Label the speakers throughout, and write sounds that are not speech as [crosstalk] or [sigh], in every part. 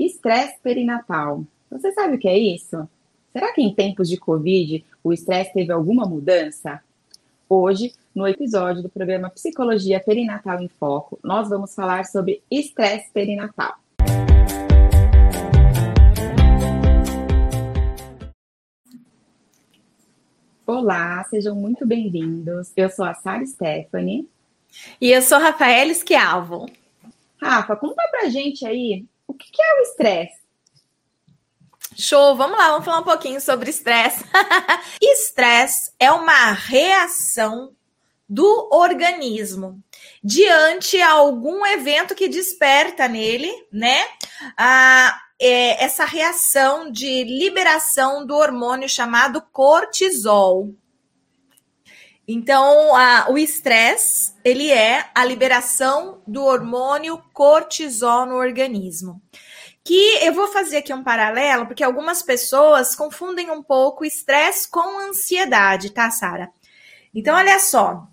Speaker 1: Estresse perinatal. Você sabe o que é isso? Será que em tempos de Covid o estresse teve alguma mudança? Hoje, no episódio do programa Psicologia Perinatal em Foco, nós vamos falar sobre estresse perinatal. Olá, sejam muito bem-vindos. Eu sou a Sara Stephanie.
Speaker 2: E eu sou Rafaela Schiavo.
Speaker 1: Rafa, conta pra gente aí o que é o estresse.
Speaker 2: Show, vamos lá, vamos falar um pouquinho sobre estresse. [laughs] estresse é uma reação do organismo diante a algum evento que desperta nele, né? A, é, essa reação de liberação do hormônio chamado cortisol. Então, a, o estresse, ele é a liberação do hormônio cortisol no organismo. Que eu vou fazer aqui um paralelo, porque algumas pessoas confundem um pouco estresse com ansiedade, tá, Sara? Então, olha só.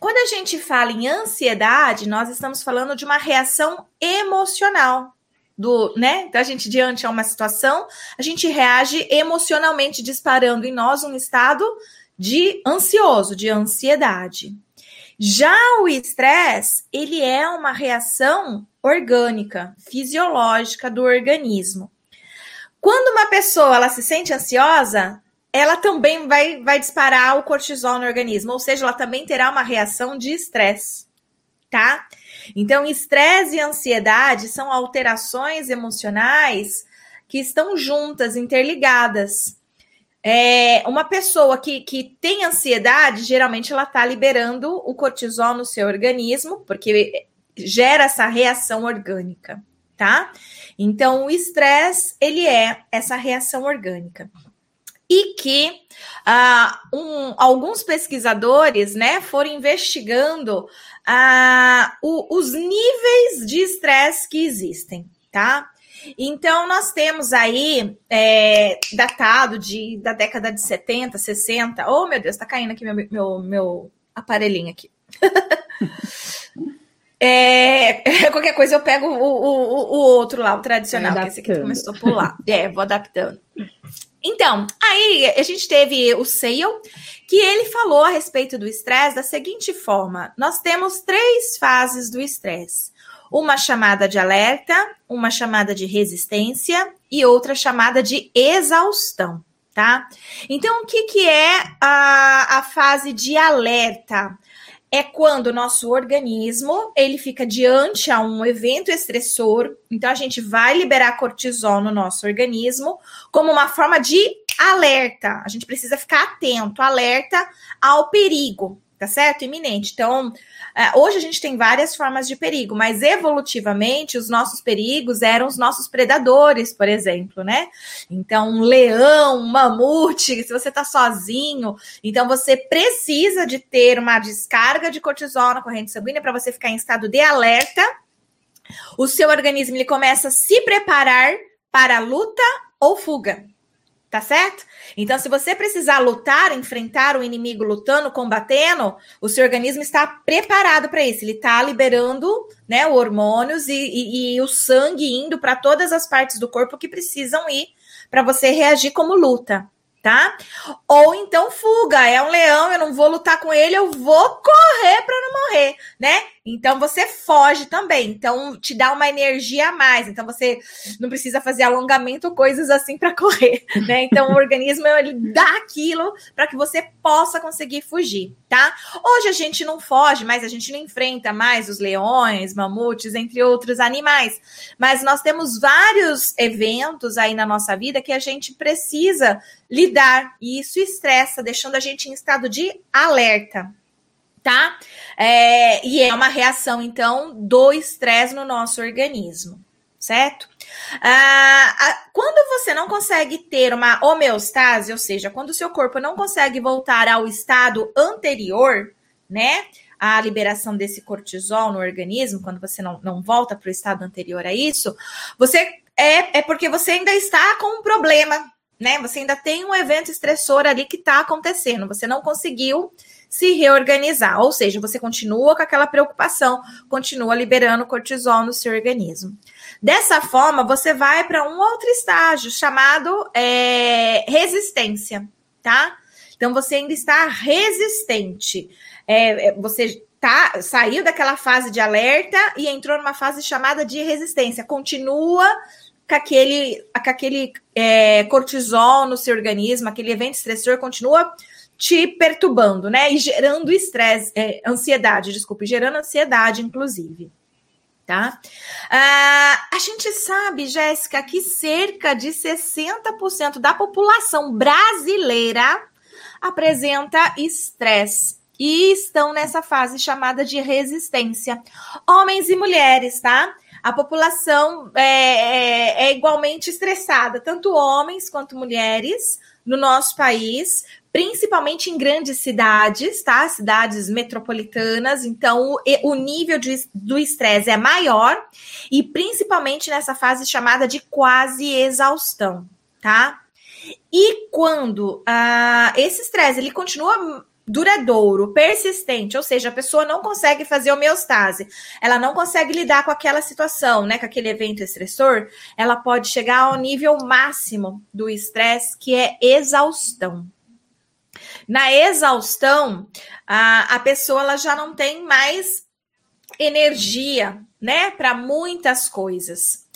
Speaker 2: Quando a gente fala em ansiedade, nós estamos falando de uma reação emocional do, né? Então a gente diante a uma situação, a gente reage emocionalmente disparando em nós um estado de ansioso, de ansiedade. Já o estresse, ele é uma reação orgânica, fisiológica do organismo. Quando uma pessoa ela se sente ansiosa, ela também vai, vai disparar o cortisol no organismo, ou seja, ela também terá uma reação de estresse, tá? Então, estresse e ansiedade são alterações emocionais que estão juntas, interligadas. É, uma pessoa que, que tem ansiedade, geralmente ela está liberando o cortisol no seu organismo, porque gera essa reação orgânica, tá? Então, o estresse, ele é essa reação orgânica. E que uh, um, alguns pesquisadores, né, foram investigando uh, o, os níveis de estresse que existem, tá? Então, nós temos aí, é, datado de, da década de 70, 60. Oh, meu Deus, tá caindo aqui meu, meu, meu aparelhinho aqui. [laughs] é, [laughs] qualquer coisa eu pego o, o, o outro lá, o tradicional, que esse aqui começou a pular. [laughs] É, vou adaptando. Então, aí a gente teve o Sale, que ele falou a respeito do estresse da seguinte forma: nós temos três fases do estresse uma chamada de alerta, uma chamada de resistência e outra chamada de exaustão, tá? Então, o que, que é a, a fase de alerta? É quando o nosso organismo ele fica diante a um evento estressor, então a gente vai liberar cortisol no nosso organismo como uma forma de alerta. A gente precisa ficar atento, alerta ao perigo, tá certo? Iminente. Então, é, hoje a gente tem várias formas de perigo, mas evolutivamente os nossos perigos eram os nossos predadores, por exemplo, né? Então, um leão, um mamute, se você tá sozinho, então você precisa de ter uma descarga de cortisol na corrente sanguínea para você ficar em estado de alerta. O seu organismo ele começa a se preparar para luta ou fuga. Tá certo? Então, se você precisar lutar, enfrentar o inimigo lutando, combatendo, o seu organismo está preparado para isso. Ele está liberando né, hormônios e, e, e o sangue indo para todas as partes do corpo que precisam ir para você reagir como luta tá? Ou então fuga, é um leão, eu não vou lutar com ele, eu vou correr para não morrer, né? Então você foge também. Então te dá uma energia a mais. Então você não precisa fazer alongamento, coisas assim para [laughs] correr, né? Então o organismo ele dá aquilo para que você possa conseguir fugir, tá? Hoje a gente não foge, mas a gente não enfrenta mais os leões, mamutes, entre outros animais. Mas nós temos vários eventos aí na nossa vida que a gente precisa lidar e isso estressa, deixando a gente em estado de alerta, tá? É, e é uma reação, então, do estresse no nosso organismo, certo? Ah, quando você não consegue ter uma homeostase, ou seja, quando o seu corpo não consegue voltar ao estado anterior, né? A liberação desse cortisol no organismo, quando você não, não volta para o estado anterior a isso, você é, é porque você ainda está com um problema né? Você ainda tem um evento estressor ali que está acontecendo, você não conseguiu se reorganizar, ou seja, você continua com aquela preocupação, continua liberando cortisol no seu organismo. Dessa forma, você vai para um outro estágio chamado é, resistência, tá? Então você ainda está resistente. É, é você tá, saiu daquela fase de alerta e entrou numa fase chamada de resistência. Continua com aquele, com aquele é, cortisol no seu organismo, aquele evento estressor continua te perturbando, né? E gerando estresse, é, ansiedade, desculpe, gerando ansiedade, inclusive. Tá? Ah, a gente sabe, Jéssica, que cerca de 60% da população brasileira apresenta estresse e estão nessa fase chamada de resistência. Homens e mulheres, tá? A população é, é, é igualmente estressada, tanto homens quanto mulheres no nosso país, principalmente em grandes cidades, tá? Cidades metropolitanas. Então, o, o nível de, do estresse é maior e principalmente nessa fase chamada de quase exaustão, tá? E quando uh, esse estresse ele continua duradouro, persistente, ou seja, a pessoa não consegue fazer homeostase, ela não consegue lidar com aquela situação, né, com aquele evento estressor, ela pode chegar ao nível máximo do estresse, que é exaustão. Na exaustão, a, a pessoa ela já não tem mais energia, né, para muitas coisas.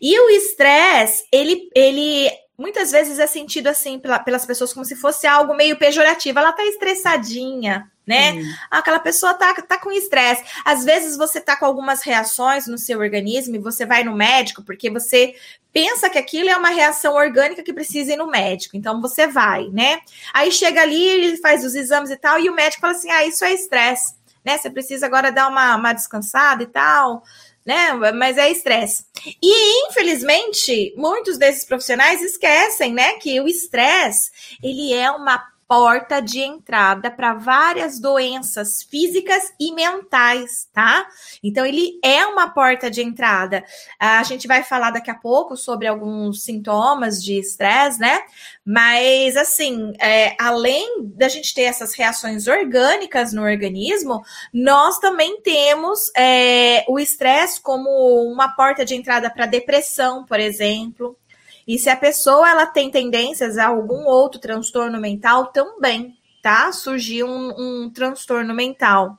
Speaker 2: E o estresse, ele, ele muitas vezes é sentido assim pela, pelas pessoas como se fosse algo meio pejorativo. Ela tá estressadinha, né? Hum. Aquela pessoa tá, tá com estresse. Às vezes você tá com algumas reações no seu organismo e você vai no médico porque você pensa que aquilo é uma reação orgânica que precisa ir no médico. Então você vai, né? Aí chega ali, ele faz os exames e tal, e o médico fala assim: ah, isso é estresse, né? Você precisa agora dar uma, uma descansada e tal né? Mas é estresse. E infelizmente, muitos desses profissionais esquecem, né, que o estresse, ele é uma porta de entrada para várias doenças físicas e mentais, tá? Então, ele é uma porta de entrada. A gente vai falar daqui a pouco sobre alguns sintomas de estresse, né? Mas, assim, é, além da gente ter essas reações orgânicas no organismo, nós também temos é, o estresse como uma porta de entrada para depressão, por exemplo. E se a pessoa ela tem tendências a algum outro transtorno mental, também, tá? Surgir um, um transtorno mental.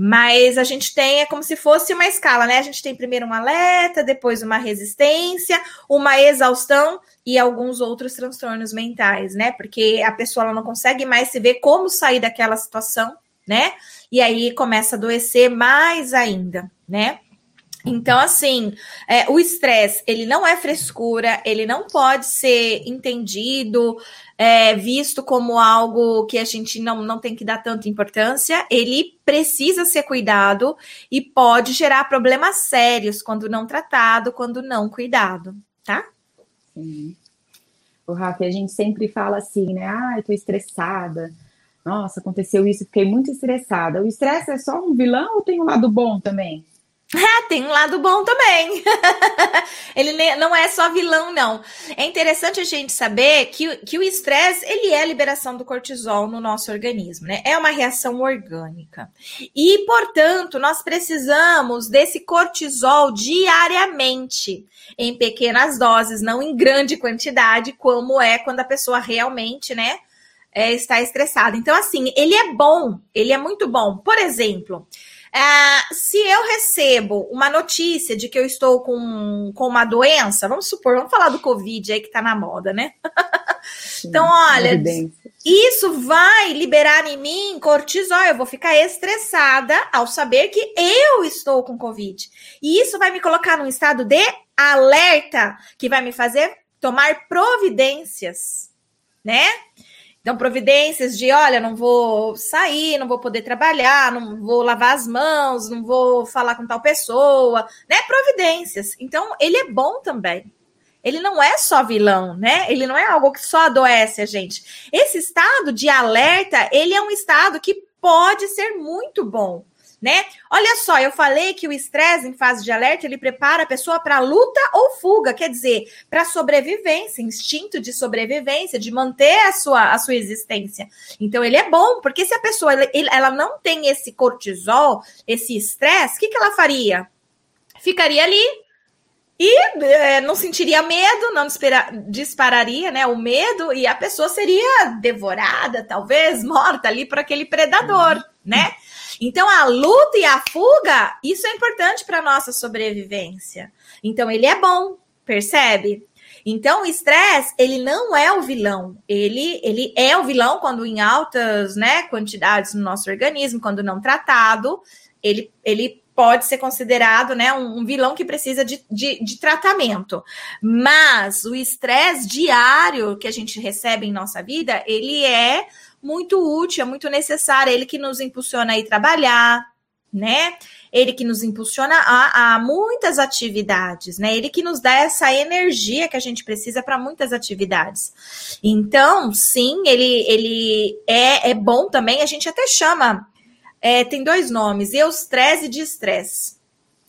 Speaker 2: Mas a gente tem, é como se fosse uma escala, né? A gente tem primeiro um alerta, depois uma resistência, uma exaustão e alguns outros transtornos mentais, né? Porque a pessoa não consegue mais se ver como sair daquela situação, né? E aí começa a adoecer mais ainda, né? Então, assim, é, o estresse, ele não é frescura, ele não pode ser entendido, é, visto como algo que a gente não, não tem que dar tanta importância, ele precisa ser cuidado e pode gerar problemas sérios quando não tratado, quando não cuidado, tá?
Speaker 1: Sim. O Rafa, a gente sempre fala assim, né? Ah, eu tô estressada. Nossa, aconteceu isso, fiquei muito estressada. O estresse é só um vilão ou tem um lado bom também? [laughs]
Speaker 2: Tem um lado bom também. [laughs] ele não é só vilão, não. É interessante a gente saber que, que o estresse, ele é a liberação do cortisol no nosso organismo, né? É uma reação orgânica. E, portanto, nós precisamos desse cortisol diariamente, em pequenas doses, não em grande quantidade, como é quando a pessoa realmente, né, é, está estressada. Então, assim, ele é bom, ele é muito bom. Por exemplo, é, se eu recebo uma notícia de que eu estou com, com uma doença, vamos supor, vamos falar do Covid aí que tá na moda, né? então, olha, isso vai liberar em mim cortisol. Eu vou ficar estressada ao saber que eu estou com Covid. E isso vai me colocar num estado de alerta que vai me fazer tomar providências, né? Então, providências de, olha, não vou sair, não vou poder trabalhar, não vou lavar as mãos, não vou falar com tal pessoa, né? Providências. Então, ele é bom também. Ele não é só vilão, né? Ele não é algo que só adoece a gente. Esse estado de alerta, ele é um estado que pode ser muito bom né? Olha só, eu falei que o estresse em fase de alerta ele prepara a pessoa para luta ou fuga, quer dizer, para sobrevivência, instinto de sobrevivência, de manter a sua, a sua existência. Então ele é bom, porque se a pessoa ela não tem esse cortisol, esse estresse, o que, que ela faria? Ficaria ali e é, não sentiria medo, não dispararia né, o medo, e a pessoa seria devorada, talvez [laughs] morta ali por aquele predador, uhum. né? Então, a luta e a fuga, isso é importante para nossa sobrevivência. Então, ele é bom, percebe? Então, o estresse, ele não é o vilão. Ele, ele é o vilão quando em altas né, quantidades no nosso organismo, quando não tratado, ele, ele pode ser considerado né, um, um vilão que precisa de, de, de tratamento. Mas o estresse diário que a gente recebe em nossa vida, ele é muito útil, é muito necessário, ele que nos impulsiona a ir trabalhar, né? Ele que nos impulsiona a, a muitas atividades, né? Ele que nos dá essa energia que a gente precisa para muitas atividades. Então, sim, ele, ele é, é bom também, a gente até chama, é, tem dois nomes, eustresse e estresse.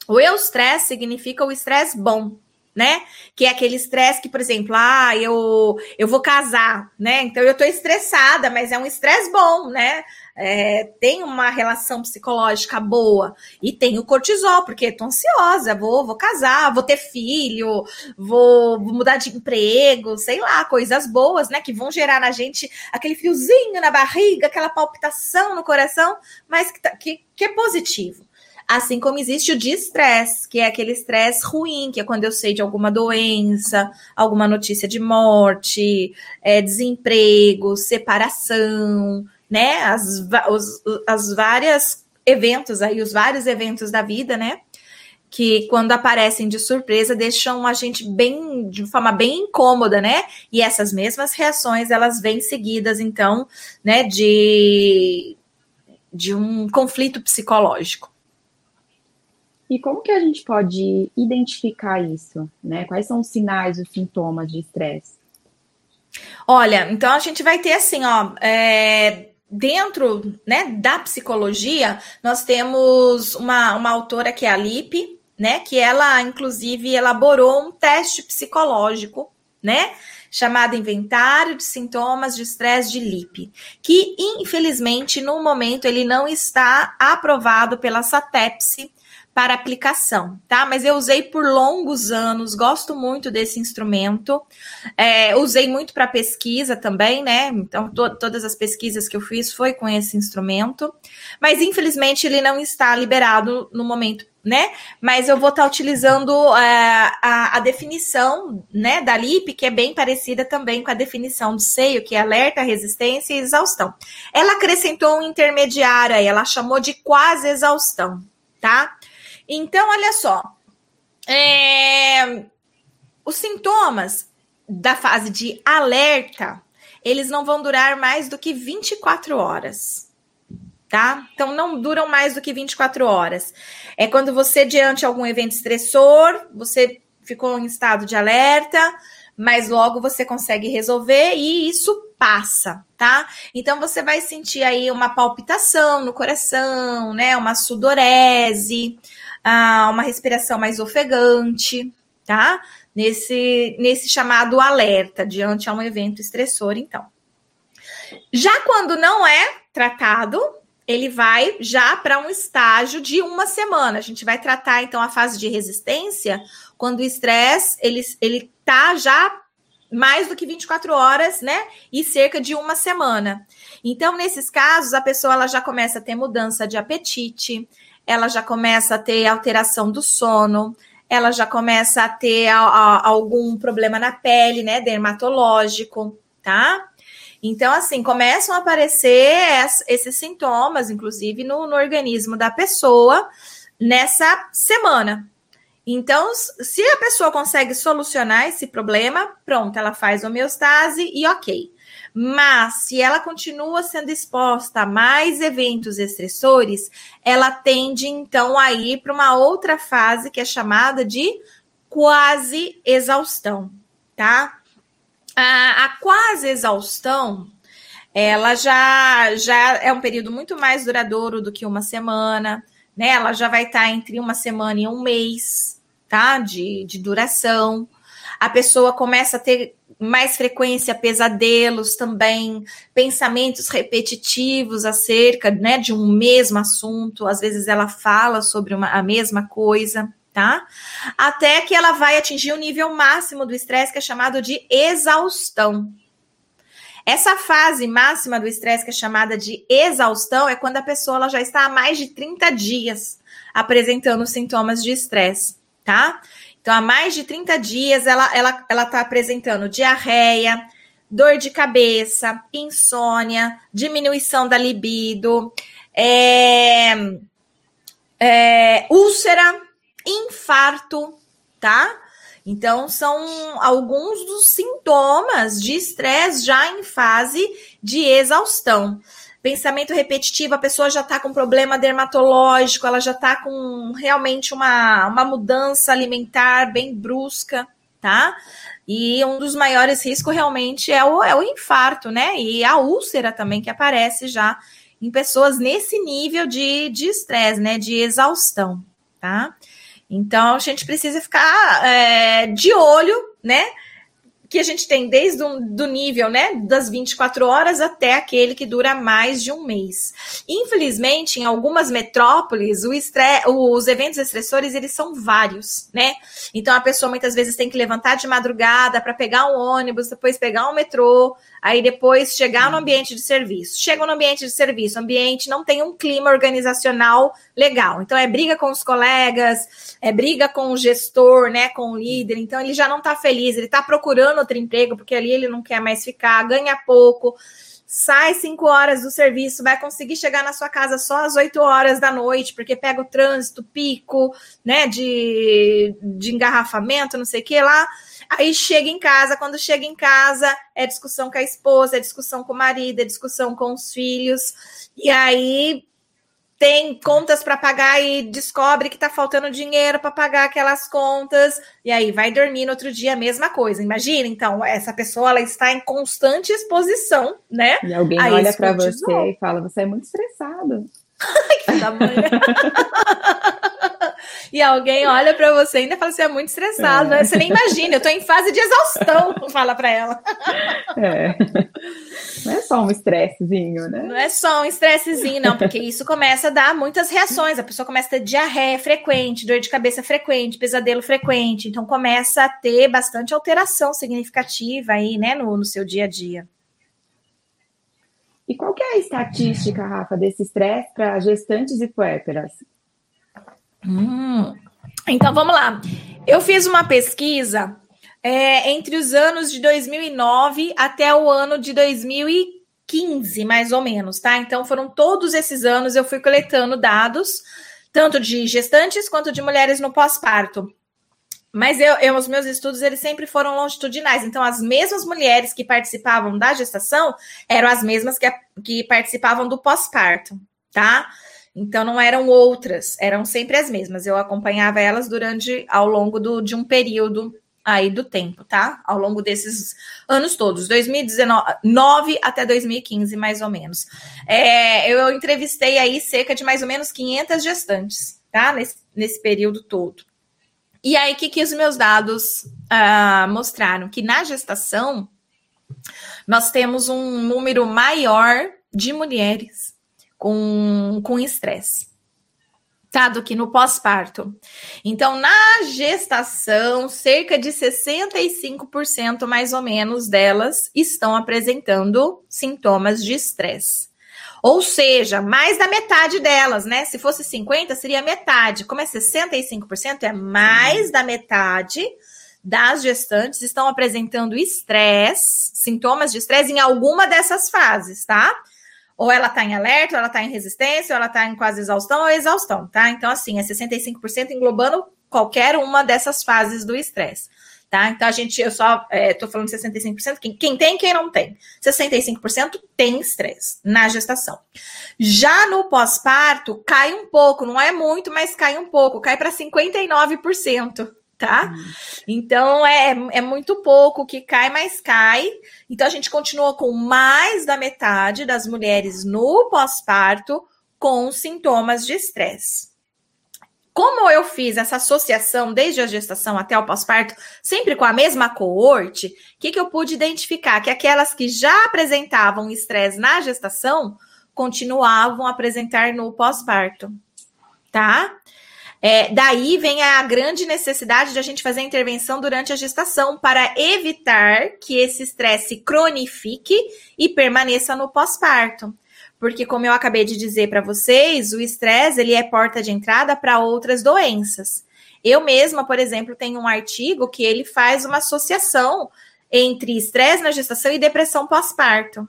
Speaker 2: O eustresse significa o estresse bom, né? Que é aquele estresse que, por exemplo, ah, eu, eu vou casar, né? Então eu tô estressada, mas é um estresse bom, né? É, tem uma relação psicológica boa e tem o cortisol, porque tô ansiosa, vou, vou casar, vou ter filho, vou, vou mudar de emprego, sei lá, coisas boas, né? Que vão gerar na gente aquele fiozinho na barriga, aquela palpitação no coração, mas que, tá, que, que é positivo. Assim como existe o de estresse, que é aquele estresse ruim, que é quando eu sei de alguma doença, alguma notícia de morte, é, desemprego, separação, né? As, os, as várias eventos aí, os vários eventos da vida, né? que quando aparecem de surpresa deixam a gente bem de forma bem incômoda, né? E essas mesmas reações elas vêm seguidas então, né, de de um conflito psicológico.
Speaker 1: E como que a gente pode identificar isso? Né? Quais são os sinais, os sintomas de estresse?
Speaker 2: Olha, então a gente vai ter assim, ó, é, dentro né, da psicologia, nós temos uma, uma autora que é a Lipe, né? Que ela, inclusive, elaborou um teste psicológico, né? Chamado Inventário de Sintomas de Estresse de Lipe, que infelizmente no momento ele não está aprovado pela SATEPSE, para aplicação, tá? Mas eu usei por longos anos, gosto muito desse instrumento. É, usei muito para pesquisa também, né? Então, to todas as pesquisas que eu fiz foi com esse instrumento. Mas, infelizmente, ele não está liberado no momento, né? Mas eu vou estar tá utilizando é, a, a, definição, né, da LIP, que é bem parecida também com a definição de seio, que é alerta, resistência e exaustão. Ela acrescentou um intermediário aí, ela chamou de quase exaustão, tá? Então, olha só. É... Os sintomas da fase de alerta, eles não vão durar mais do que 24 horas. Tá? Então, não duram mais do que 24 horas. É quando você, diante de algum evento estressor, você ficou em estado de alerta, mas logo você consegue resolver e isso passa, tá? Então você vai sentir aí uma palpitação no coração, né? Uma sudorese, ah, uma respiração mais ofegante, tá? Nesse, nesse chamado alerta diante a um evento estressor, então. Já quando não é tratado, ele vai já para um estágio de uma semana. A gente vai tratar então a fase de resistência quando o estresse ele ele tá já mais do que 24 horas, né? E cerca de uma semana. Então, nesses casos, a pessoa ela já começa a ter mudança de apetite, ela já começa a ter alteração do sono, ela já começa a ter a, a, algum problema na pele, né, dermatológico, tá? Então, assim, começam a aparecer esses sintomas, inclusive no, no organismo da pessoa, nessa semana. Então, se a pessoa consegue solucionar esse problema, pronto, ela faz homeostase e ok. Mas se ela continua sendo exposta a mais eventos estressores, ela tende então a ir para uma outra fase que é chamada de quase exaustão, tá? A, a quase exaustão, ela já já é um período muito mais duradouro do que uma semana, né? Ela já vai estar tá entre uma semana e um mês, tá? De, de duração. A pessoa começa a ter mais frequência pesadelos também, pensamentos repetitivos acerca né, de um mesmo assunto, às vezes ela fala sobre uma, a mesma coisa, tá? Até que ela vai atingir o nível máximo do estresse, que é chamado de exaustão. Essa fase máxima do estresse, que é chamada de exaustão, é quando a pessoa já está há mais de 30 dias apresentando sintomas de estresse, tá? Então, há mais de 30 dias, ela ela ela está apresentando diarreia, dor de cabeça, insônia, diminuição da libido, é, é, úlcera, infarto, tá? Então, são alguns dos sintomas de estresse já em fase de exaustão pensamento repetitivo, a pessoa já está com problema dermatológico, ela já está com realmente uma, uma mudança alimentar bem brusca, tá? E um dos maiores riscos realmente é o, é o infarto, né? E a úlcera também, que aparece já em pessoas nesse nível de estresse, né? De exaustão, tá? Então a gente precisa ficar é, de olho, né? Que a gente tem desde o do nível né, das 24 horas até aquele que dura mais de um mês. Infelizmente, em algumas metrópoles, os eventos estressores eles são vários, né? Então a pessoa muitas vezes tem que levantar de madrugada para pegar um ônibus, depois pegar um metrô, aí depois chegar no ambiente de serviço. Chega no ambiente de serviço, o ambiente não tem um clima organizacional legal. Então é briga com os colegas, é briga com o gestor, né, com o líder. Então ele já não está feliz, ele está procurando outro emprego, porque ali ele não quer mais ficar, ganha pouco, sai cinco horas do serviço, vai conseguir chegar na sua casa só às 8 horas da noite, porque pega o trânsito, pico, né, de, de engarrafamento, não sei o que lá. Aí chega em casa, quando chega em casa, é discussão com a esposa, é discussão com o marido, é discussão com os filhos. E aí tem contas para pagar e descobre que está faltando dinheiro para pagar aquelas contas e aí vai dormir no outro dia a mesma coisa. Imagina, então, essa pessoa ela está em constante exposição, né?
Speaker 1: E alguém olha para você e fala: "Você é muito estressado". [laughs]
Speaker 2: Ai, que. [laughs] [laughs] e alguém olha para você e ainda fala assim, é muito estressado, é. né? Você nem imagina, eu tô em fase de exaustão, [laughs] fala para ela.
Speaker 1: É. Não é só um estressezinho, né?
Speaker 2: Não é só um estressezinho, não, porque isso começa a dar muitas reações. A pessoa começa a ter diarreia frequente, dor de cabeça frequente, pesadelo frequente. Então começa a ter bastante alteração significativa aí, né, no, no seu dia a dia.
Speaker 1: E qual que é a estatística, Rafa, desse estresse para gestantes e puérperas?
Speaker 2: Hum. Então vamos lá. Eu fiz uma pesquisa é, entre os anos de 2009 até o ano de 2015, mais ou menos, tá? Então foram todos esses anos eu fui coletando dados, tanto de gestantes quanto de mulheres no pós-parto. Mas eu, eu, os meus estudos eles sempre foram longitudinais. Então, as mesmas mulheres que participavam da gestação eram as mesmas que, que participavam do pós-parto, tá? Então não eram outras, eram sempre as mesmas. Eu acompanhava elas durante ao longo do, de um período aí do tempo, tá? Ao longo desses anos todos, 2019 até 2015, mais ou menos. É, eu entrevistei aí cerca de mais ou menos 500 gestantes, tá? Nesse, nesse período todo. E aí, o que, que os meus dados uh, mostraram? Que na gestação, nós temos um número maior de mulheres com estresse tá? Do que no pós-parto. Então, na gestação, cerca de 65% mais ou menos delas estão apresentando sintomas de estresse. Ou seja, mais da metade delas, né? Se fosse 50, seria metade. Como é 65%, é mais da metade das gestantes estão apresentando estresse, sintomas de estresse em alguma dessas fases, tá? Ou ela está em alerta, ou ela está em resistência, ou ela está em quase exaustão ou exaustão, tá? Então, assim, é 65% englobando qualquer uma dessas fases do estresse. Tá? Então a gente, eu só estou é, falando 65%, quem, quem tem, quem não tem. 65% tem estresse na gestação. Já no pós-parto, cai um pouco, não é muito, mas cai um pouco, cai para 59% tá? Uhum. Então é, é muito pouco que cai, mas cai. Então a gente continua com mais da metade das mulheres no pós-parto com sintomas de estresse, como eu fiz essa associação desde a gestação até o pós-parto, sempre com a mesma coorte, o que, que eu pude identificar? Que aquelas que já apresentavam estresse na gestação continuavam a apresentar no pós-parto, tá? É, daí vem a grande necessidade de a gente fazer a intervenção durante a gestação para evitar que esse estresse cronifique e permaneça no pós-parto. Porque, como eu acabei de dizer para vocês, o estresse ele é porta de entrada para outras doenças. Eu mesma, por exemplo, tenho um artigo que ele faz uma associação entre estresse na gestação e depressão pós-parto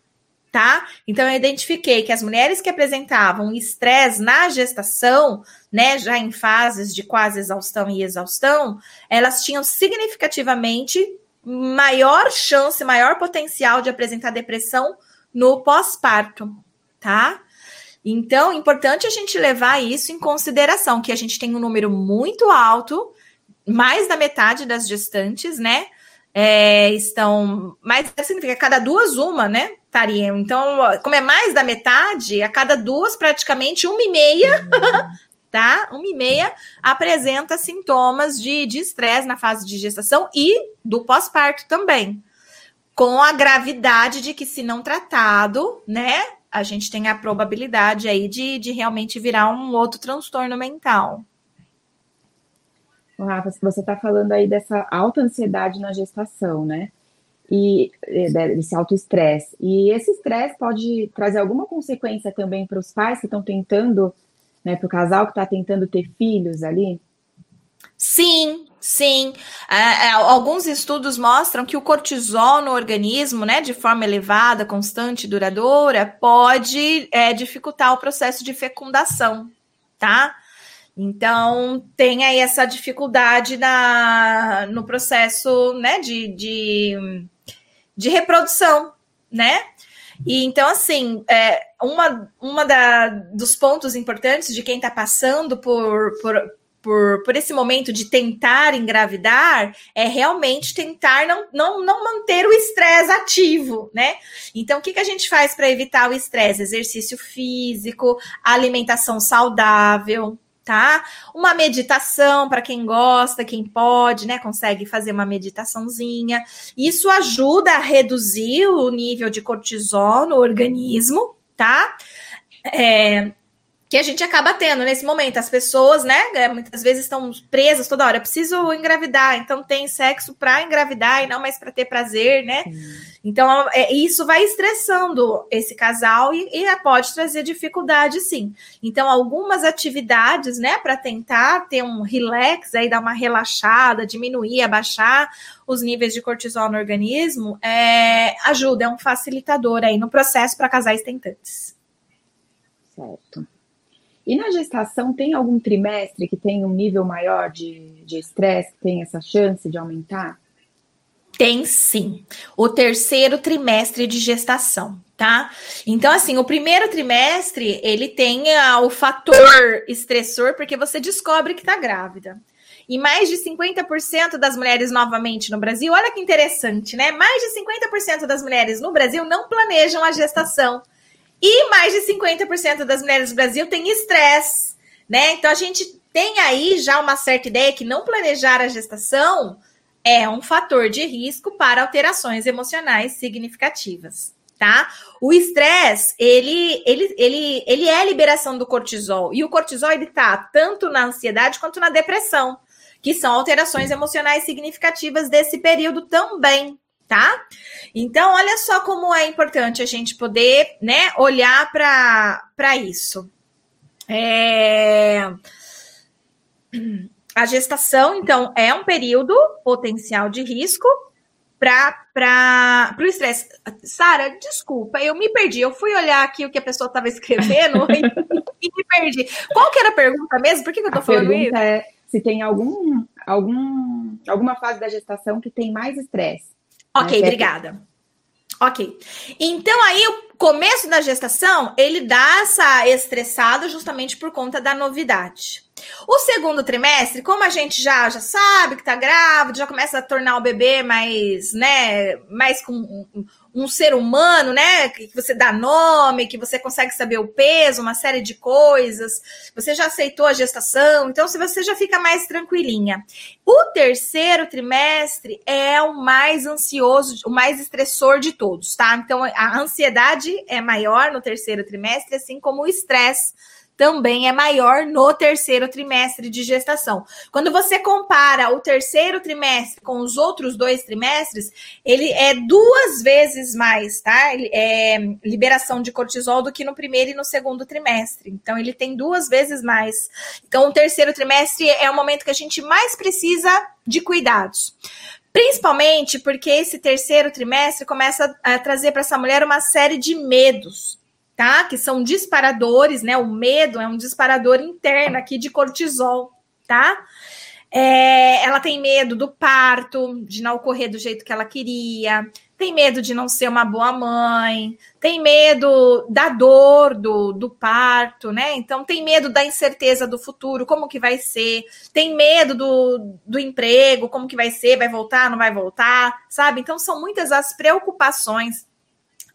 Speaker 2: tá? Então eu identifiquei que as mulheres que apresentavam estresse na gestação, né, já em fases de quase exaustão e exaustão, elas tinham significativamente maior chance, maior potencial de apresentar depressão no pós-parto, tá? Então, importante a gente levar isso em consideração, que a gente tem um número muito alto, mais da metade das gestantes, né? É, estão mais significa cada duas uma, né? estariam. Então, como é mais da metade, a cada duas, praticamente uma e meia, [laughs] tá? Uma e meia apresenta sintomas de estresse na fase de gestação e do pós-parto também. Com a gravidade de que, se não tratado, né, a gente tem a probabilidade aí de, de realmente virar um outro transtorno mental.
Speaker 1: Rafa, você está falando aí dessa alta ansiedade na gestação, né? e eh, desse autoestresse. E esse estresse pode trazer alguma consequência também para os pais que estão tentando, né, para o casal que está tentando ter filhos ali?
Speaker 2: Sim, sim. É, é, alguns estudos mostram que o cortisol no organismo, né, de forma elevada, constante, duradoura, pode é, dificultar o processo de fecundação, tá? Então, tem aí essa dificuldade na, no processo, né, de, de de reprodução, né? E então, assim, é, uma, uma da, dos pontos importantes de quem está passando por, por, por, por esse momento de tentar engravidar é realmente tentar não, não, não manter o estresse ativo, né? Então, o que, que a gente faz para evitar o estresse? Exercício físico, alimentação saudável, tá? Uma meditação para quem gosta, quem pode, né? Consegue fazer uma meditaçãozinha. Isso ajuda a reduzir o nível de cortisol no organismo, tá? É, que a gente acaba tendo nesse momento. As pessoas, né, é, muitas vezes estão presas toda hora. Eu preciso engravidar, então tem sexo para engravidar e não mais para ter prazer, né? Então, é, isso vai estressando esse casal e, e, pode trazer dificuldade, sim. Então, algumas atividades, né, para tentar ter um relax, aí dar uma relaxada, diminuir, abaixar os níveis de cortisol no organismo, é, ajuda, é um facilitador aí no processo para casais tentantes.
Speaker 1: Certo. E na gestação, tem algum trimestre que tem um nível maior de estresse, que tem essa chance de aumentar?
Speaker 2: Tem sim. O terceiro trimestre de gestação, tá? Então, assim, o primeiro trimestre, ele tem uh, o fator estressor, porque você descobre que tá grávida. E mais de 50% das mulheres, novamente, no Brasil, olha que interessante, né? Mais de 50% das mulheres no Brasil não planejam a gestação. E mais de 50% das mulheres do Brasil têm estresse, né? Então a gente tem aí já uma certa ideia que não planejar a gestação é um fator de risco para alterações emocionais significativas, tá? O estresse, ele, ele, ele, ele é a liberação do cortisol, e o cortisol ele tá tanto na ansiedade quanto na depressão, que são alterações emocionais significativas desse período também, tá? Então, olha só como é importante a gente poder, né, olhar para isso. É... A gestação, então, é um período potencial de risco para o estresse. Sara, desculpa, eu me perdi. Eu fui olhar aqui o que a pessoa estava escrevendo [laughs] e, me perdi. Qual que era a pergunta mesmo? Por que, que eu estou falando
Speaker 1: isso? É se tem algum, algum, alguma fase da gestação que tem mais estresse.
Speaker 2: Ok, né? obrigada. Ok. Então, aí, o começo da gestação, ele dá essa estressada justamente por conta da novidade. O segundo trimestre, como a gente já, já sabe que tá grávido, já começa a tornar o bebê mais, né, mais com um, um ser humano, né, que você dá nome, que você consegue saber o peso, uma série de coisas, você já aceitou a gestação, então se você já fica mais tranquilinha. O terceiro trimestre é o mais ansioso, o mais estressor de todos, tá? Então a ansiedade é maior no terceiro trimestre, assim como o estresse também é maior no terceiro trimestre de gestação. Quando você compara o terceiro trimestre com os outros dois trimestres, ele é duas vezes mais, tá? É liberação de cortisol do que no primeiro e no segundo trimestre. Então, ele tem duas vezes mais. Então, o terceiro trimestre é o momento que a gente mais precisa de cuidados. Principalmente porque esse terceiro trimestre começa a trazer para essa mulher uma série de medos tá? Que são disparadores, né? O medo é um disparador interno aqui de cortisol, tá? É, ela tem medo do parto, de não ocorrer do jeito que ela queria, tem medo de não ser uma boa mãe, tem medo da dor do, do parto, né? Então tem medo da incerteza do futuro, como que vai ser, tem medo do, do emprego, como que vai ser, vai voltar, não vai voltar, sabe? Então são muitas as preocupações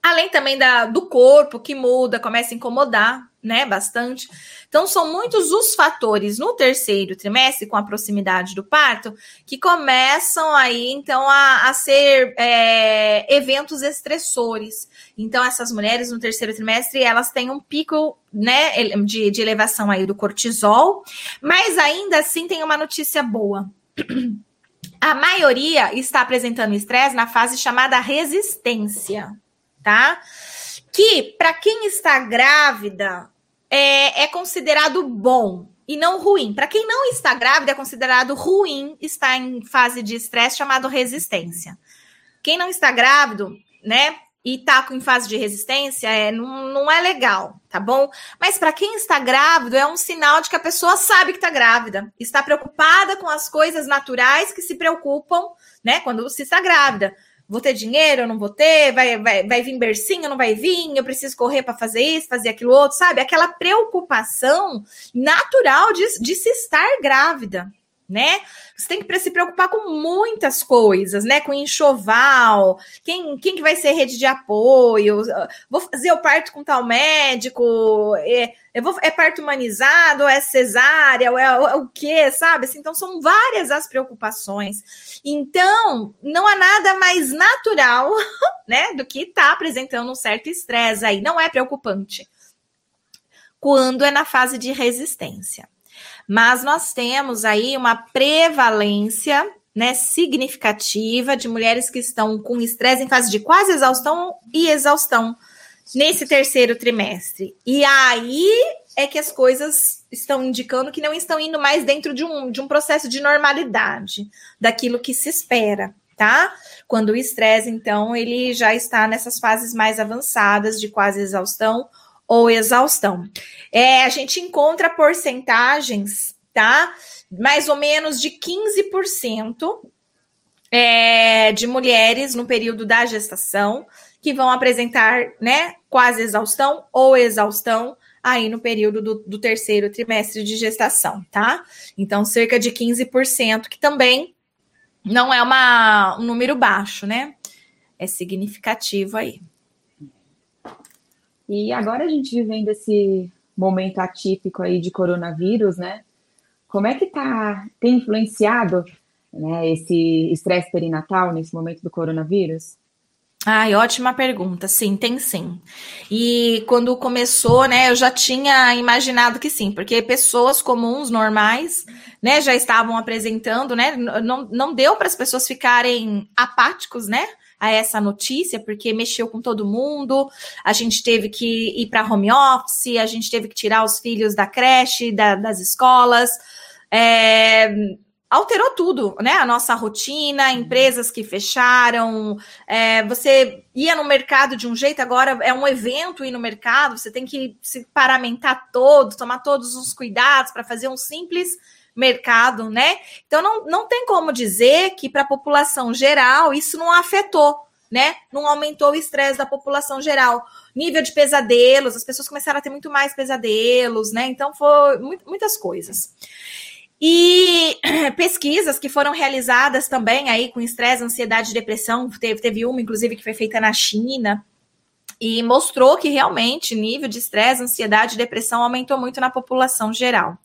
Speaker 2: Além também da, do corpo que muda, começa a incomodar, né? Bastante. Então, são muitos os fatores no terceiro trimestre, com a proximidade do parto, que começam aí, então, a, a ser é, eventos estressores. Então, essas mulheres no terceiro trimestre, elas têm um pico, né, de, de elevação aí do cortisol, mas ainda assim tem uma notícia boa. A maioria está apresentando estresse na fase chamada resistência tá? Que para quem está grávida é, é considerado bom e não ruim. Para quem não está grávida, é considerado ruim estar em fase de estresse chamado resistência. Quem não está grávido, né? E tá em fase de resistência, é, não, não é legal, tá bom? Mas para quem está grávido, é um sinal de que a pessoa sabe que está grávida, está preocupada com as coisas naturais que se preocupam, né? Quando se está grávida Vou ter dinheiro, eu não vou ter? Vai, vai, vai vir bercinho, não vai vir? Eu preciso correr para fazer isso, fazer aquilo outro, sabe? Aquela preocupação natural de, de se estar grávida, né? Você tem que se preocupar com muitas coisas, né? Com enxoval, quem, quem que vai ser rede de apoio, vou fazer o parto com tal médico, é, vou, é parto humanizado, ou é cesárea, ou é, é o que, sabe? Assim, então, são várias as preocupações. Então, não há nada mais natural, [laughs] né, do que estar tá apresentando um certo estresse aí. Não é preocupante. Quando é na fase de resistência mas nós temos aí uma prevalência né, significativa de mulheres que estão com estresse em fase de quase exaustão e exaustão nesse terceiro trimestre. E aí é que as coisas estão indicando que não estão indo mais dentro de um, de um processo de normalidade, daquilo que se espera, tá? Quando o estresse, então, ele já está nessas fases mais avançadas de quase exaustão ou exaustão. É, a gente encontra porcentagens, tá? Mais ou menos de 15% é, de mulheres no período da gestação que vão apresentar, né, quase exaustão ou exaustão aí no período do, do terceiro trimestre de gestação, tá? Então, cerca de 15%, que também não é uma, um número baixo, né? É significativo aí.
Speaker 1: E agora a gente vivendo esse momento atípico aí de coronavírus, né? Como é que tá, tem influenciado né, esse estresse perinatal nesse momento do coronavírus?
Speaker 2: Ai, ótima pergunta. Sim, tem sim. E quando começou, né, eu já tinha imaginado que sim, porque pessoas comuns, normais, né, já estavam apresentando, né, não, não deu para as pessoas ficarem apáticos, né, a essa notícia, porque mexeu com todo mundo. A gente teve que ir para home office, a gente teve que tirar os filhos da creche, da, das escolas. É, alterou tudo, né? A nossa rotina, empresas que fecharam. É, você ia no mercado de um jeito, agora é um evento ir no mercado, você tem que se paramentar todo, tomar todos os cuidados para fazer um simples mercado, né? Então não, não tem como dizer que para a população geral isso não afetou, né? Não aumentou o estresse da população geral. Nível de pesadelos, as pessoas começaram a ter muito mais pesadelos, né? Então, foi muitas coisas. E [clears throat] pesquisas que foram realizadas também aí com estresse, ansiedade e depressão, teve, teve uma, inclusive, que foi feita na China, e mostrou que realmente nível de estresse, ansiedade e depressão aumentou muito na população geral.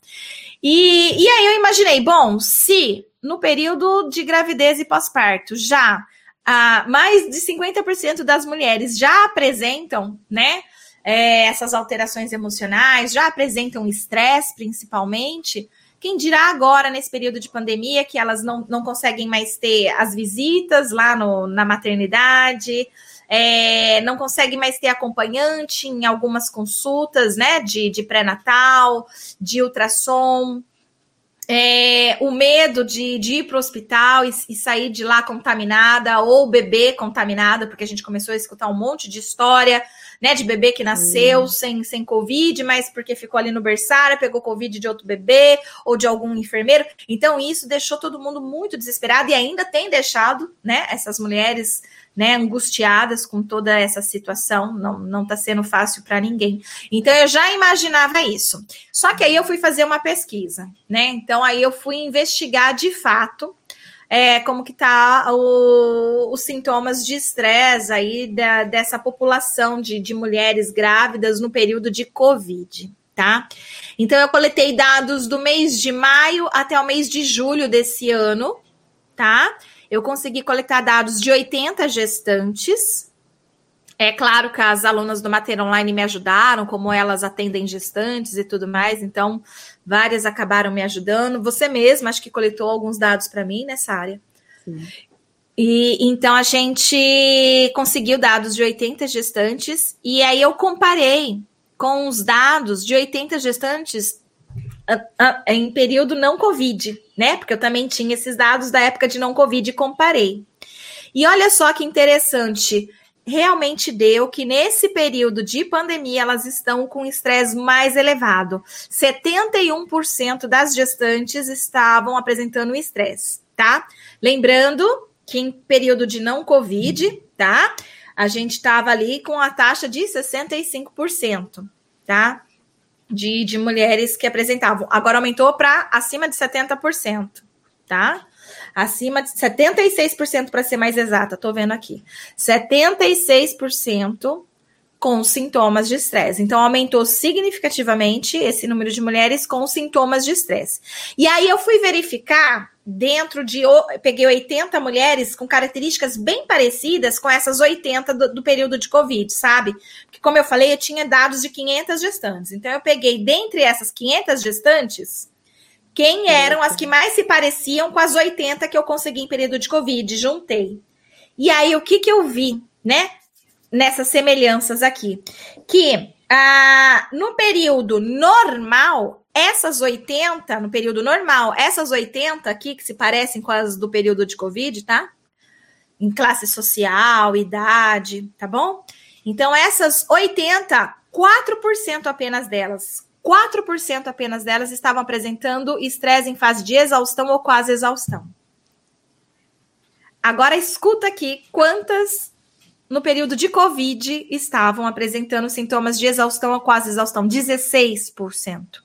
Speaker 2: E, e aí eu imaginei, bom, se no período de gravidez e pós-parto já ah, mais de 50% das mulheres já apresentam, né, é, essas alterações emocionais, já apresentam estresse principalmente, quem dirá agora, nesse período de pandemia, que elas não, não conseguem mais ter as visitas lá no, na maternidade, é, não consegue mais ter acompanhante em algumas consultas, né, de, de pré-natal, de ultrassom, é, o medo de, de ir para o hospital e, e, sair de lá contaminada, ou bebê contaminada, porque a gente começou a escutar um monte de história, né, de bebê que nasceu hum. sem, sem Covid, mas porque ficou ali no berçário, pegou Covid de outro bebê, ou de algum enfermeiro. Então, isso deixou todo mundo muito desesperado e ainda tem deixado, né, essas mulheres né, angustiadas com toda essa situação, não, não tá sendo fácil para ninguém. Então eu já imaginava isso. Só que aí eu fui fazer uma pesquisa, né? Então aí eu fui investigar de fato é, como que tá o, os sintomas de estresse aí da, dessa população de, de mulheres grávidas no período de Covid, tá? Então eu coletei dados do mês de maio até o mês de julho desse ano, tá? eu consegui coletar dados de 80 gestantes. É claro que as alunas do Mater Online me ajudaram, como elas atendem gestantes e tudo mais, então várias acabaram me ajudando. Você mesma, acho que coletou alguns dados para mim nessa área. Sim. E então a gente conseguiu dados de 80 gestantes, e aí eu comparei com os dados de 80 gestantes em período não Covid, né? Porque eu também tinha esses dados da época de não Covid e comparei. E olha só que interessante, realmente deu que nesse período de pandemia elas estão com estresse mais elevado. 71% das gestantes estavam apresentando estresse, tá? Lembrando que em período de não Covid, tá? A gente estava ali com a taxa de 65%, tá? De, de mulheres que apresentavam. Agora aumentou para acima de 70%, tá? Acima de 76% para ser mais exata, tô vendo aqui. 76% com sintomas de estresse. Então, aumentou significativamente esse número de mulheres com sintomas de estresse. E aí eu fui verificar dentro de. Peguei 80 mulheres com características bem parecidas com essas 80 do, do, período de Covid, sabe? Porque, como eu falei, eu tinha dados de 500 gestantes. Então, eu peguei dentre essas 500 gestantes. Quem eram as que mais se pareciam com as 80 que eu consegui em período de Covid? Juntei. E aí, o que, que eu vi, né? Nessas semelhanças aqui. Que ah, no período normal, essas 80, no período normal, essas 80 aqui, que se parecem com as do período de Covid, tá? Em classe social, idade, tá bom? Então, essas 80, 4% apenas delas, 4% apenas delas estavam apresentando estresse em fase de exaustão ou quase exaustão. Agora escuta aqui quantas no período de Covid, estavam apresentando sintomas de exaustão ou quase exaustão, 16%.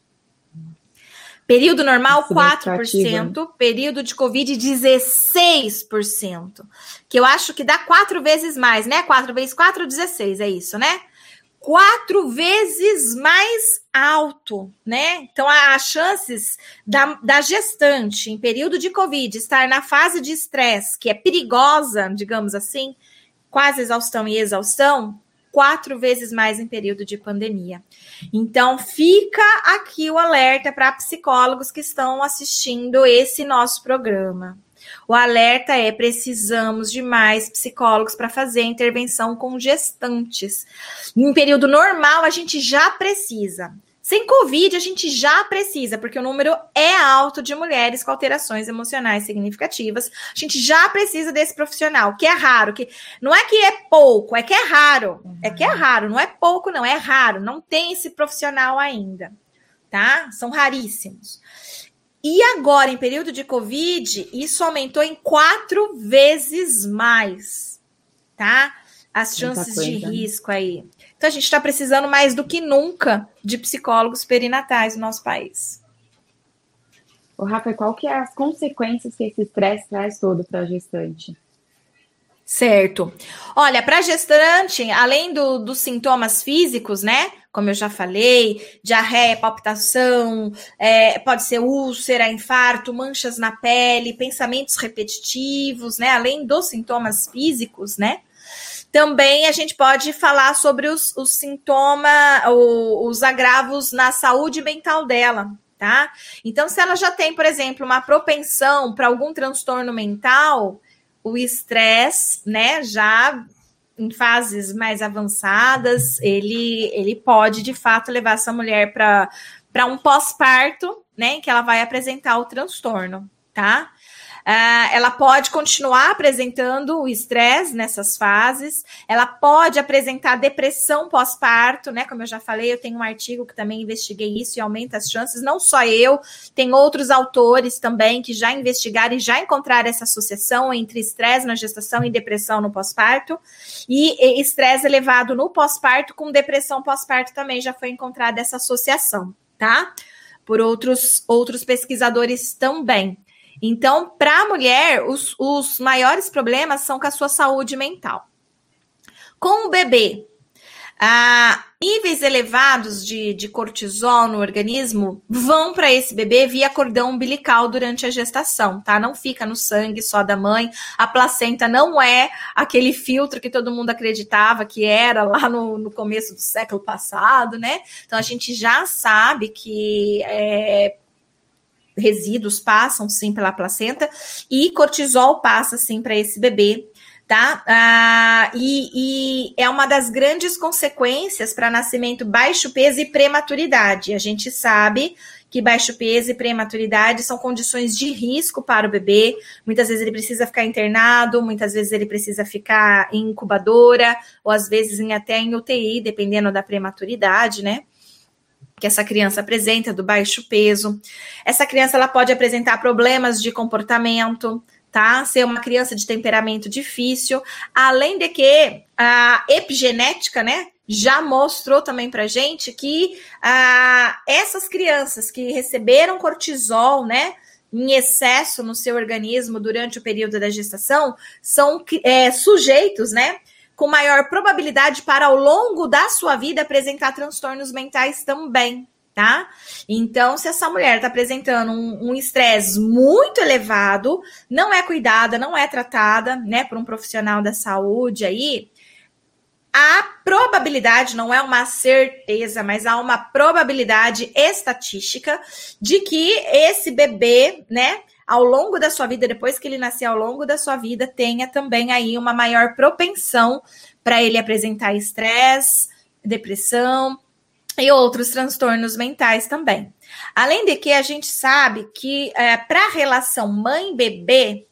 Speaker 2: Período normal, 4%. Período de Covid, 16%. Que eu acho que dá quatro vezes mais, né? 4 vezes 4, 16, é isso, né? Quatro vezes mais alto, né? Então, as chances da, da gestante em período de Covid estar na fase de estresse, que é perigosa, digamos assim, quase exaustão e exaustão, quatro vezes mais em período de pandemia. Então, fica aqui o alerta para psicólogos que estão assistindo esse nosso programa. O alerta é: precisamos de mais psicólogos para fazer intervenção com gestantes. Em período normal, a gente já precisa. Sem Covid, a gente já precisa, porque o número é alto de mulheres com alterações emocionais significativas. A gente já precisa desse profissional, que é raro, que não é que é pouco, é que é raro. Uhum. É que é raro, não é pouco, não, é raro. Não tem esse profissional ainda, tá? São raríssimos. E agora, em período de Covid, isso aumentou em quatro vezes mais. tá? As chances de risco aí. Então a gente está precisando mais do que nunca de psicólogos perinatais no nosso país.
Speaker 1: O Rafa, qual que é as consequências que esse estresse traz todo para a gestante?
Speaker 2: Certo. Olha, para gestante, além do, dos sintomas físicos, né? Como eu já falei, diarreia, palpitação, é, pode ser úlcera, infarto, manchas na pele, pensamentos repetitivos, né? Além dos sintomas físicos, né? Também a gente pode falar sobre os, os sintomas, os agravos na saúde mental dela, tá? Então, se ela já tem, por exemplo, uma propensão para algum transtorno mental, o estresse, né, já em fases mais avançadas, ele, ele pode de fato levar essa mulher para um pós-parto, né, que ela vai apresentar o transtorno, tá? Uh, ela pode continuar apresentando o estresse nessas fases, ela pode apresentar depressão pós-parto, né? Como eu já falei, eu tenho um artigo que também investiguei isso e aumenta as chances, não só eu, tem outros autores também que já investigaram e já encontraram essa associação entre estresse na gestação e depressão no pós-parto, e estresse elevado no pós-parto com depressão pós-parto também já foi encontrada essa associação, tá? Por outros, outros pesquisadores também. Então, para a mulher, os, os maiores problemas são com a sua saúde mental. Com o bebê, ah, níveis elevados de, de cortisol no organismo vão para esse bebê via cordão umbilical durante a gestação, tá? Não fica no sangue só da mãe. A placenta não é aquele filtro que todo mundo acreditava que era lá no, no começo do século passado, né? Então a gente já sabe que é, resíduos passam sim pela placenta e cortisol passa sim para esse bebê, tá? Ah, e, e, é uma das grandes consequências para nascimento baixo peso e prematuridade. A gente sabe que baixo peso e prematuridade são condições de risco para o bebê. Muitas vezes ele precisa ficar internado, muitas vezes ele precisa ficar em incubadora, ou às vezes em, até em UTI, dependendo da prematuridade, né? Que essa criança apresenta do baixo peso. Essa criança ela pode apresentar problemas de comportamento, tá? Ser uma criança de temperamento difícil, além de que a epigenética, né, já mostrou também para gente que ah, essas crianças que receberam cortisol, né, em excesso no seu organismo durante o período da gestação, são é, sujeitos, né, com maior probabilidade para ao longo da sua vida apresentar transtornos mentais também, tá? Então, se essa mulher está apresentando um estresse um muito elevado, não é cuidada, não é tratada, né, por um profissional da saúde aí, a probabilidade, não é uma certeza, mas há uma probabilidade estatística de que esse bebê, né, ao longo da sua vida, depois que ele nascer ao longo da sua vida, tenha também aí uma maior propensão para ele apresentar estresse, depressão e outros transtornos mentais também. Além de que a gente sabe que é, para a relação mãe-bebê,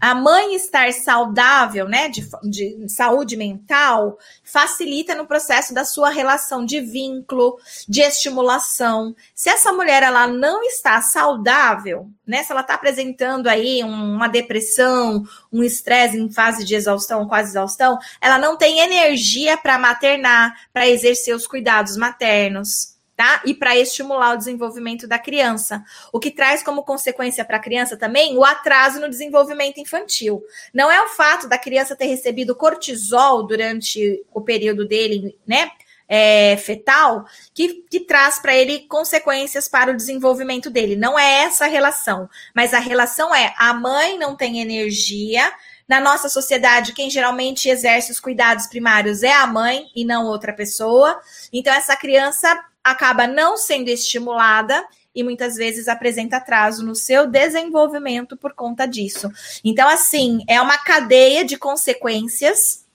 Speaker 2: a mãe estar saudável, né, de, de, saúde mental, facilita no processo da sua relação de vínculo, de estimulação. Se essa mulher ela não está saudável, né, se ela está apresentando aí uma depressão, um estresse em fase de exaustão, quase exaustão, ela não tem energia para maternar, para exercer os cuidados maternos tá? E para estimular o desenvolvimento da criança, o que traz como consequência para a criança também o atraso no desenvolvimento infantil. Não é o fato da criança ter recebido cortisol durante o período dele, né? É, fetal que, que traz para ele consequências para o desenvolvimento dele. Não é essa a relação, mas a relação é a mãe não tem energia. Na nossa sociedade, quem geralmente exerce os cuidados primários é a mãe e não outra pessoa. Então, essa criança acaba não sendo estimulada e muitas vezes apresenta atraso no seu desenvolvimento por conta disso. Então, assim, é uma cadeia de consequências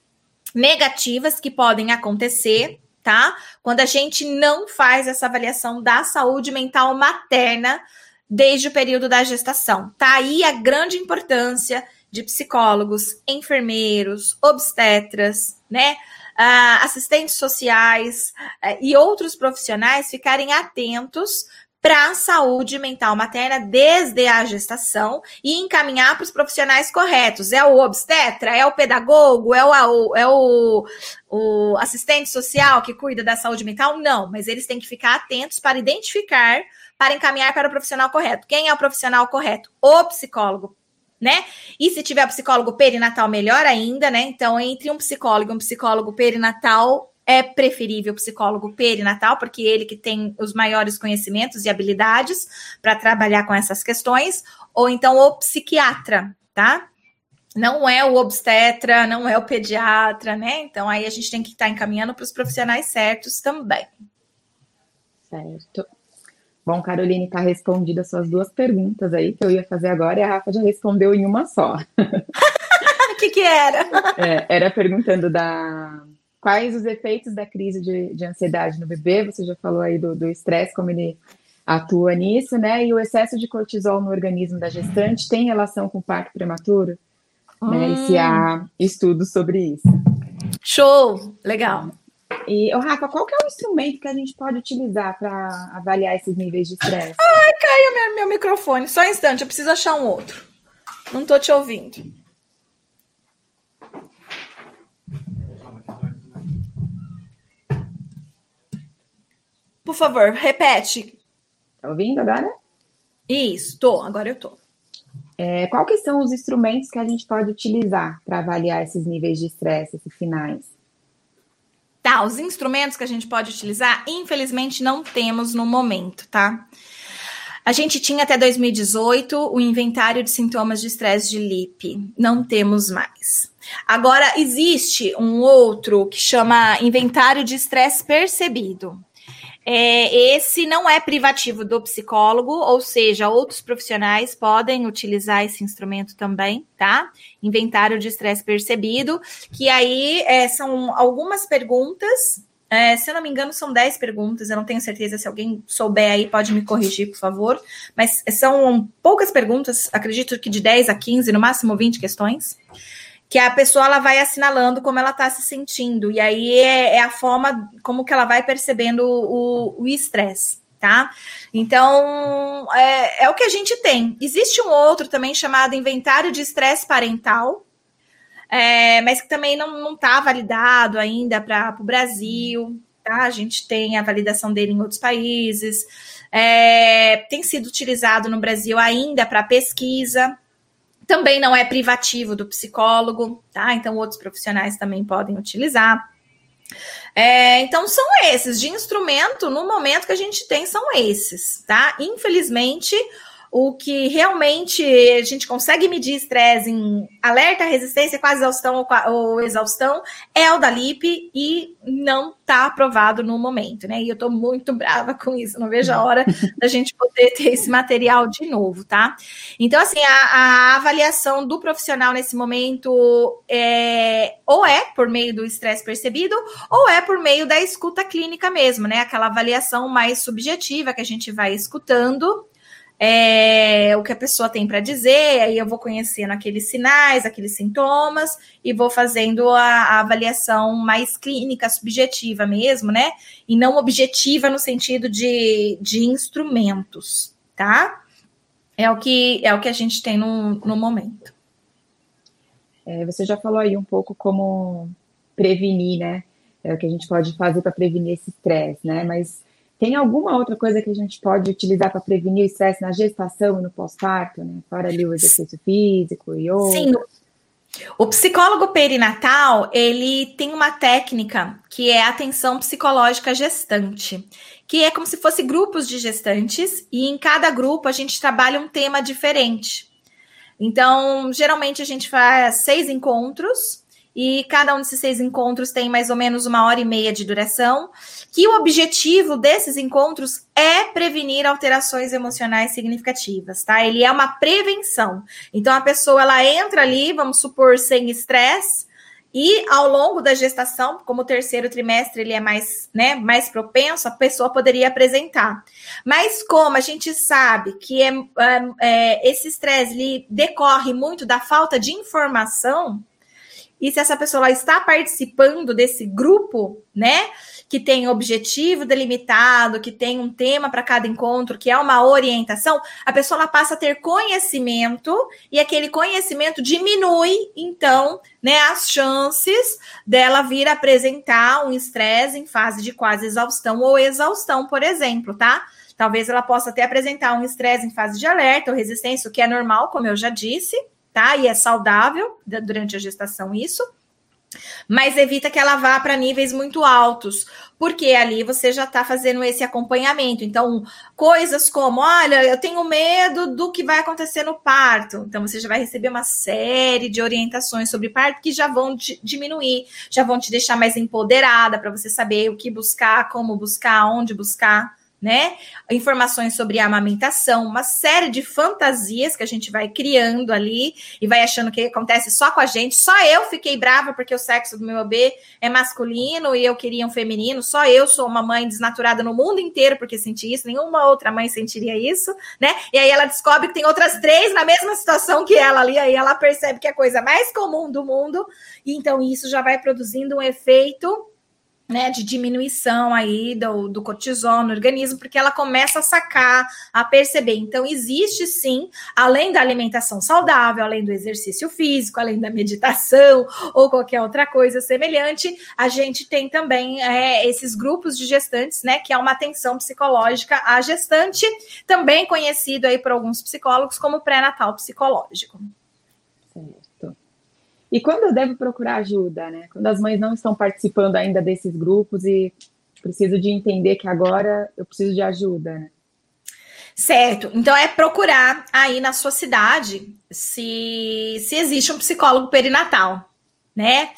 Speaker 2: negativas que podem acontecer, tá? Quando a gente não faz essa avaliação da saúde mental materna desde o período da gestação. Tá aí a grande importância de psicólogos, enfermeiros, obstetras, né? Uh, assistentes sociais uh, e outros profissionais ficarem atentos para a saúde mental materna desde a gestação e encaminhar para os profissionais corretos. É o obstetra, é o pedagogo, é o, é o, o assistente social que cuida da saúde mental? Não, mas eles têm que ficar atentos para identificar, para encaminhar para o profissional correto. Quem é o profissional correto? O psicólogo né? E se tiver psicólogo perinatal, melhor ainda, né? Então, entre um psicólogo e um psicólogo perinatal, é preferível o psicólogo perinatal, porque ele que tem os maiores conhecimentos e habilidades para trabalhar com essas questões, ou então o psiquiatra, tá? Não é o obstetra, não é o pediatra, né? Então aí a gente tem que estar tá encaminhando para os profissionais certos também.
Speaker 1: Certo. Bom, Caroline, está respondida as suas duas perguntas aí que eu ia fazer agora e a Rafa já respondeu em uma só. [laughs]
Speaker 2: O que, que era?
Speaker 1: É, era perguntando da quais os efeitos da crise de, de ansiedade no bebê. Você já falou aí do estresse, como ele atua nisso, né? E o excesso de cortisol no organismo da gestante tem relação com o parto prematuro? Hum. Né? E se há hum. estudos sobre isso.
Speaker 2: Show! Legal.
Speaker 1: E, oh, Rafa, qual que é o instrumento que a gente pode utilizar para avaliar esses níveis de estresse?
Speaker 2: Ai, caiu meu, meu microfone. Só um instante, eu preciso achar um outro. Não estou te ouvindo. Por favor, repete.
Speaker 1: Tá ouvindo agora?
Speaker 2: Isso, tô, agora eu tô.
Speaker 1: É, qual que são os instrumentos que a gente pode utilizar para avaliar esses níveis de estresse, esses finais?
Speaker 2: Tá, os instrumentos que a gente pode utilizar, infelizmente não temos no momento, tá? A gente tinha até 2018 o inventário de sintomas de estresse de LIP. Não temos mais. Agora, existe um outro que chama inventário de estresse percebido. É, esse não é privativo do psicólogo, ou seja, outros profissionais podem utilizar esse instrumento também, tá? Inventário de estresse percebido, que aí é, são algumas perguntas. É, se eu não me engano, são 10 perguntas. Eu não tenho certeza se alguém souber aí, pode me corrigir, por favor. Mas são poucas perguntas, acredito que de 10 a 15, no máximo 20 questões que a pessoa ela vai assinalando como ela está se sentindo e aí é, é, a forma como que ela vai percebendo o estresse, tá? Então é, é, o que a gente tem. Existe um outro também chamado inventário de estresse parental, é, mas que também não está validado ainda para o Brasil, tá? A gente tem a validação dele em outros países. É, tem sido utilizado no Brasil ainda para pesquisa, também não é privativo do psicólogo, tá? Então, outros profissionais também podem utilizar. É, então, são esses. De instrumento, no momento que a gente tem, são esses, tá? Infelizmente, o que realmente a gente consegue medir estresse em alerta, resistência, quase exaustão ou, exaustão é o da LIP e não está aprovado no momento, né? E eu estou muito brava com isso, não vejo a hora [laughs] da gente poder ter esse material de novo, tá? Então, assim, a, a avaliação do profissional nesse momento é ou é por meio do estresse percebido, ou é por meio da escuta clínica mesmo, né? Aquela avaliação mais subjetiva que a gente vai escutando é, o que a pessoa tem para dizer, aí eu vou conhecendo aqueles sinais, aqueles sintomas e vou fazendo a, a, avaliação mais clínica, subjetiva mesmo, né? E não objetiva no sentido de, de instrumentos, tá? É o que é o que a gente tem no, no momento.
Speaker 1: É, você já falou aí um pouco como prevenir, né? É o que a gente pode fazer para prevenir esse estresse, né? Mas tem alguma outra coisa que a gente pode utilizar para prevenir o estresse na gestação e no pós-parto, né? Fora ali o exercício físico e outro. Sim.
Speaker 2: O psicólogo perinatal, ele tem uma técnica que é atenção psicológica gestante, que é como se fosse grupos de gestantes e em cada grupo a gente trabalha um tema diferente. Então, geralmente a gente faz seis encontros e cada um desses seis encontros tem mais ou menos uma hora e meia de duração, que o objetivo desses encontros é prevenir alterações emocionais significativas, tá? Ele é uma prevenção. Então a pessoa ela entra ali, vamos supor, sem estresse, e ao longo da gestação, como o terceiro trimestre ele é mais, né, mais propenso, a pessoa poderia apresentar. Mas como a gente sabe que é, é, é esse estresse decorre muito da falta de informação, e se essa pessoa está participando desse grupo, né? que tem objetivo delimitado, que tem um tema para cada encontro, que é uma orientação, a pessoa passa a ter conhecimento e aquele conhecimento diminui, então, né, as chances dela vir apresentar um estresse em fase de quase exaustão ou exaustão, por exemplo, tá? Talvez ela possa até apresentar um estresse em fase de alerta ou resistência, o que é normal, como eu já disse, tá? E é saudável durante a gestação isso. Mas evita que ela vá para níveis muito altos, porque ali você já está fazendo esse acompanhamento. Então, coisas como: olha, eu tenho medo do que vai acontecer no parto. Então, você já vai receber uma série de orientações sobre parto que já vão diminuir, já vão te deixar mais empoderada para você saber o que buscar, como buscar, onde buscar né? Informações sobre a amamentação, uma série de fantasias que a gente vai criando ali e vai achando que acontece só com a gente. Só eu fiquei brava porque o sexo do meu bebê é masculino e eu queria um feminino. Só eu sou uma mãe desnaturada no mundo inteiro porque senti isso. Nenhuma outra mãe sentiria isso, né? E aí ela descobre que tem outras três na mesma situação que ela ali. Aí ela percebe que é a coisa mais comum do mundo. E então isso já vai produzindo um efeito né, de diminuição aí do, do cortisol no organismo, porque ela começa a sacar, a perceber. Então, existe sim, além da alimentação saudável, além do exercício físico, além da meditação [laughs] ou qualquer outra coisa semelhante, a gente tem também é, esses grupos de gestantes, né, que é uma atenção psicológica à gestante, também conhecido aí por alguns psicólogos como pré-natal psicológico.
Speaker 1: E quando eu devo procurar ajuda, né? Quando as mães não estão participando ainda desses grupos e preciso de entender que agora eu preciso de ajuda, né?
Speaker 2: Certo. Então é procurar aí na sua cidade se, se existe um psicólogo perinatal, né?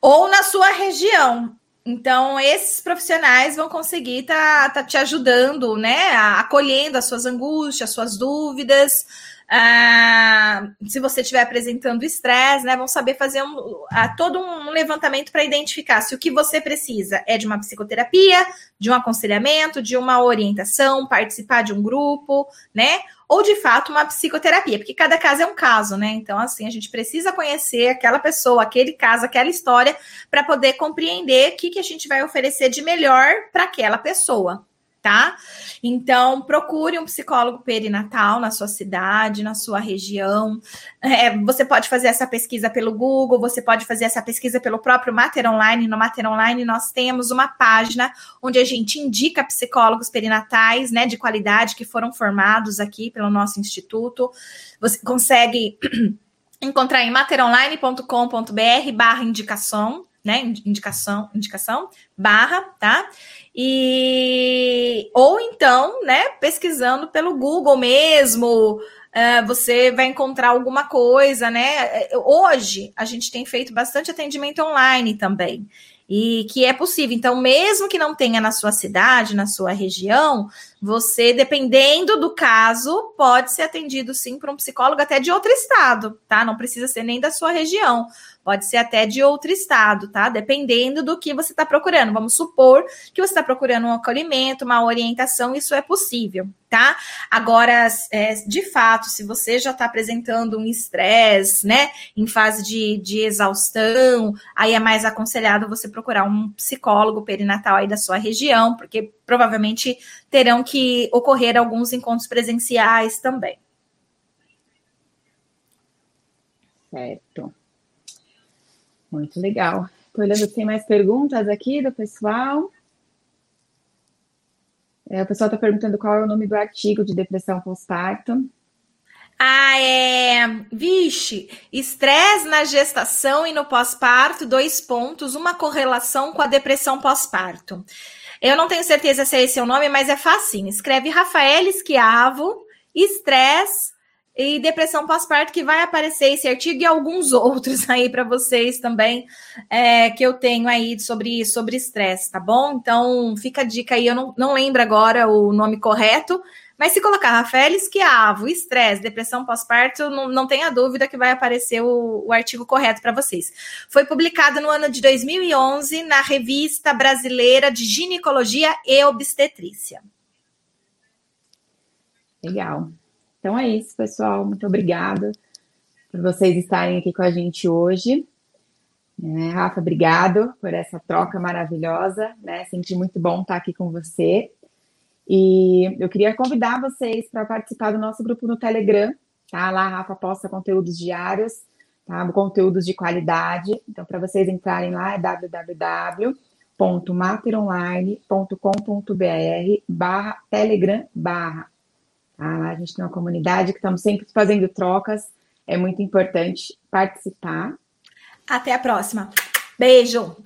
Speaker 2: Ou na sua região. Então, esses profissionais vão conseguir tá, tá te ajudando, né? Acolhendo as suas angústias, as suas dúvidas, ah, se você estiver apresentando estresse, né, vão saber fazer um, ah, todo um levantamento para identificar se o que você precisa é de uma psicoterapia, de um aconselhamento, de uma orientação, participar de um grupo, né? Ou de fato uma psicoterapia, porque cada caso é um caso, né? Então, assim, a gente precisa conhecer aquela pessoa, aquele caso, aquela história, para poder compreender o que, que a gente vai oferecer de melhor para aquela pessoa tá? Então, procure um psicólogo perinatal na sua cidade, na sua região. É, você pode fazer essa pesquisa pelo Google, você pode fazer essa pesquisa pelo próprio Mater Online. No Mater Online, nós temos uma página onde a gente indica psicólogos perinatais, né, de qualidade, que foram formados aqui pelo nosso instituto. Você consegue [clears throat] encontrar em materonline.com.br barra indicação, né? Indicação, indicação, barra, tá? E ou então, né, pesquisando pelo Google mesmo, uh, você vai encontrar alguma coisa, né? Hoje a gente tem feito bastante atendimento online também. E que é possível. Então, mesmo que não tenha na sua cidade, na sua região, você, dependendo do caso, pode ser atendido sim por um psicólogo até de outro estado, tá? Não precisa ser nem da sua região pode ser até de outro estado, tá? Dependendo do que você está procurando. Vamos supor que você está procurando um acolhimento, uma orientação, isso é possível, tá? Agora, é, de fato, se você já está apresentando um estresse, né, em fase de, de exaustão, aí é mais aconselhado você procurar um psicólogo perinatal aí da sua região, porque provavelmente terão que ocorrer alguns encontros presenciais também.
Speaker 1: Certo. Muito legal. Estou olhando se tem mais perguntas aqui do pessoal. É, o pessoal está perguntando qual é o nome do artigo de depressão pós-parto.
Speaker 2: Ah, é. Vixe, estresse na gestação e no pós-parto, dois pontos, uma correlação com a depressão pós-parto. Eu não tenho certeza se é esse o nome, mas é facinho. Escreve Rafael Esquiavo, estresse e depressão pós-parto, que vai aparecer esse artigo e alguns [laughs] outros aí para vocês também, é, que eu tenho aí sobre sobre estresse, tá bom? Então, fica a dica aí, eu não, não lembro agora o nome correto, mas se colocar Rafael Esquiavo, estresse, depressão pós-parto, não, não tenha dúvida que vai aparecer o, o artigo correto para vocês. Foi publicado no ano de 2011 na Revista Brasileira de Ginecologia e Obstetrícia.
Speaker 1: Legal. Então é isso, pessoal. Muito obrigada por vocês estarem aqui com a gente hoje. É, Rafa, obrigado por essa troca maravilhosa, né? Senti muito bom estar aqui com você. E eu queria convidar vocês para participar do nosso grupo no Telegram, tá? Lá a Rafa posta conteúdos diários, tá? Conteúdos de qualidade. Então, para vocês entrarem lá é www.maperonline.com.br barra Telegram barra. Lá a gente tem uma comunidade que estamos sempre fazendo trocas. É muito importante participar.
Speaker 2: Até a próxima. Beijo!